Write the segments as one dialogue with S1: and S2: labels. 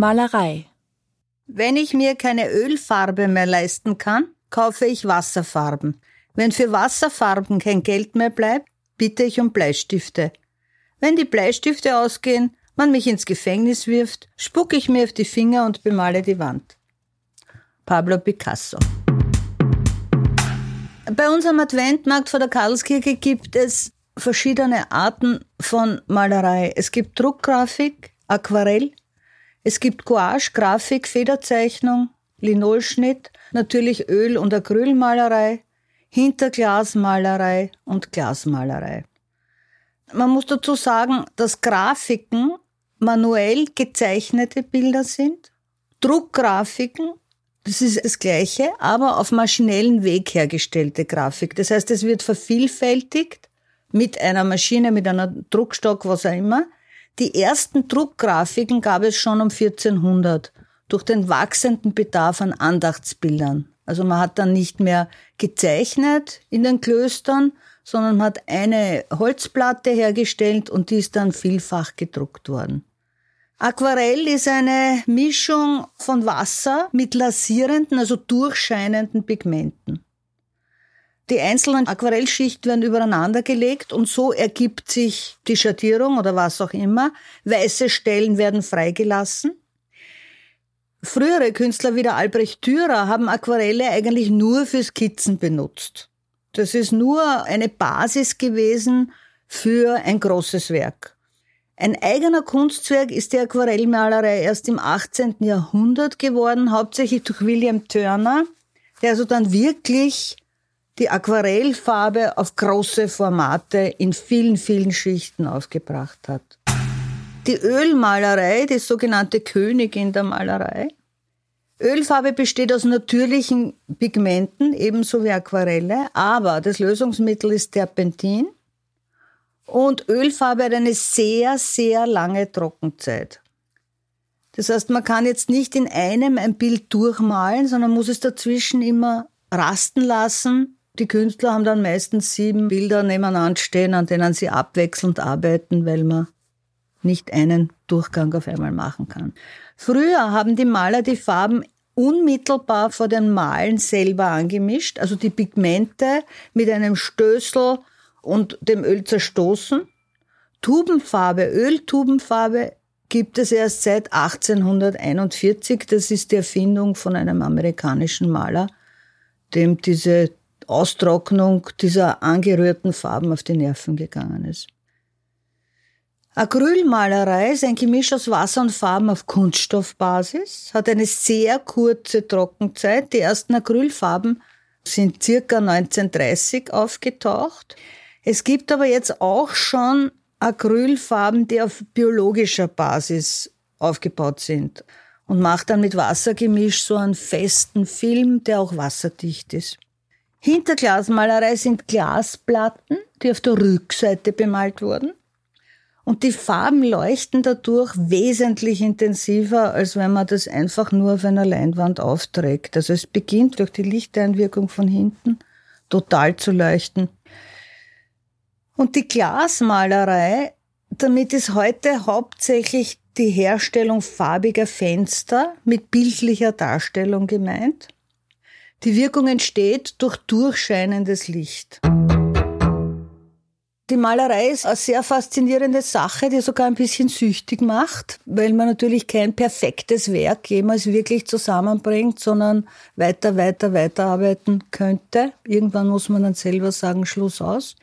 S1: Malerei.
S2: Wenn ich mir keine Ölfarbe mehr leisten kann, kaufe ich Wasserfarben. Wenn für Wasserfarben kein Geld mehr bleibt, bitte ich um Bleistifte. Wenn die Bleistifte ausgehen, man mich ins Gefängnis wirft, spucke ich mir auf die Finger und bemale die Wand. Pablo Picasso. Bei unserem Adventmarkt vor der Karlskirche gibt es verschiedene Arten von Malerei. Es gibt Druckgrafik, Aquarell, es gibt Gouache, Grafik, Federzeichnung, Linolschnitt, natürlich Öl- und Acrylmalerei, Hinterglasmalerei und Glasmalerei. Man muss dazu sagen, dass Grafiken manuell gezeichnete Bilder sind, Druckgrafiken, das ist das Gleiche, aber auf maschinellen Weg hergestellte Grafik. Das heißt, es wird vervielfältigt mit einer Maschine, mit einer Druckstock, was auch immer. Die ersten Druckgrafiken gab es schon um 1400 durch den wachsenden Bedarf an Andachtsbildern. Also man hat dann nicht mehr gezeichnet in den Klöstern, sondern hat eine Holzplatte hergestellt und die ist dann vielfach gedruckt worden. Aquarell ist eine Mischung von Wasser mit lasierenden, also durchscheinenden Pigmenten. Die einzelnen Aquarellschichten werden übereinander gelegt und so ergibt sich die Schattierung oder was auch immer. Weiße Stellen werden freigelassen. Frühere Künstler wie der Albrecht Dürer haben Aquarelle eigentlich nur für Skizzen benutzt. Das ist nur eine Basis gewesen für ein großes Werk. Ein eigener Kunstzweig ist die Aquarellmalerei erst im 18. Jahrhundert geworden, hauptsächlich durch William Turner, der also dann wirklich die Aquarellfarbe auf große Formate in vielen, vielen Schichten aufgebracht hat. Die Ölmalerei, die sogenannte Königin der Malerei. Ölfarbe besteht aus natürlichen Pigmenten, ebenso wie Aquarelle, aber das Lösungsmittel ist Terpentin und Ölfarbe hat eine sehr, sehr lange Trockenzeit. Das heißt, man kann jetzt nicht in einem ein Bild durchmalen, sondern muss es dazwischen immer rasten lassen, die Künstler haben dann meistens sieben Bilder nebeneinander stehen, an denen sie abwechselnd arbeiten, weil man nicht einen Durchgang auf einmal machen kann. Früher haben die Maler die Farben unmittelbar vor dem Malen selber angemischt, also die Pigmente mit einem Stößel und dem Öl zerstoßen. Tubenfarbe, Öltubenfarbe gibt es erst seit 1841. Das ist die Erfindung von einem amerikanischen Maler, dem diese Austrocknung dieser angerührten Farben auf die Nerven gegangen ist. Acrylmalerei ist ein Gemisch aus Wasser und Farben auf Kunststoffbasis, hat eine sehr kurze Trockenzeit. Die ersten Acrylfarben sind circa 1930 aufgetaucht. Es gibt aber jetzt auch schon Acrylfarben, die auf biologischer Basis aufgebaut sind und macht dann mit Wassergemisch so einen festen Film, der auch wasserdicht ist. Hinterglasmalerei sind Glasplatten, die auf der Rückseite bemalt wurden. Und die Farben leuchten dadurch wesentlich intensiver, als wenn man das einfach nur auf einer Leinwand aufträgt. Also es beginnt durch die Lichteinwirkung von hinten total zu leuchten. Und die Glasmalerei, damit ist heute hauptsächlich die Herstellung farbiger Fenster mit bildlicher Darstellung gemeint. Die Wirkung entsteht durch durchscheinendes Licht. Die Malerei ist eine sehr faszinierende Sache, die sogar ein bisschen süchtig macht, weil man natürlich kein perfektes Werk jemals wirklich zusammenbringt, sondern weiter, weiter, weiter arbeiten könnte. Irgendwann muss man dann selber sagen, Schluss aus.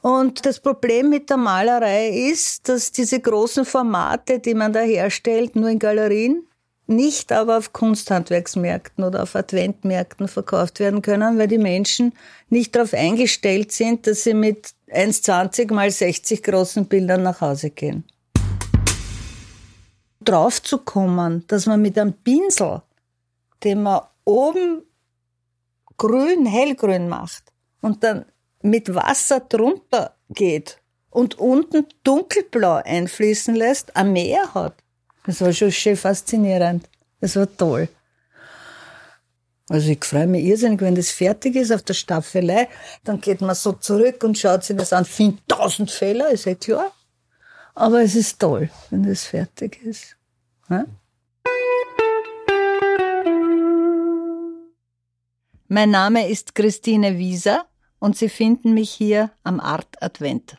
S2: Und das Problem mit der Malerei ist, dass diese großen Formate, die man da herstellt, nur in Galerien nicht aber auf Kunsthandwerksmärkten oder auf Adventmärkten verkauft werden können, weil die Menschen nicht darauf eingestellt sind, dass sie mit 1,20 mal 60 großen Bildern nach Hause gehen. Drauf zu kommen, dass man mit einem Pinsel, den man oben grün, hellgrün macht und dann mit Wasser drunter geht und unten dunkelblau einfließen lässt, ein Meer hat. Das war schon schön faszinierend. Das war toll. Also ich freue mich irrsinnig, wenn das fertig ist auf der Staffelei. Dann geht man so zurück und schaut sich das an, findet tausend Fehler, ist ja klar. Aber es ist toll, wenn das fertig ist. Ja? Mein Name ist Christine Wieser und Sie finden mich hier am Art Advent.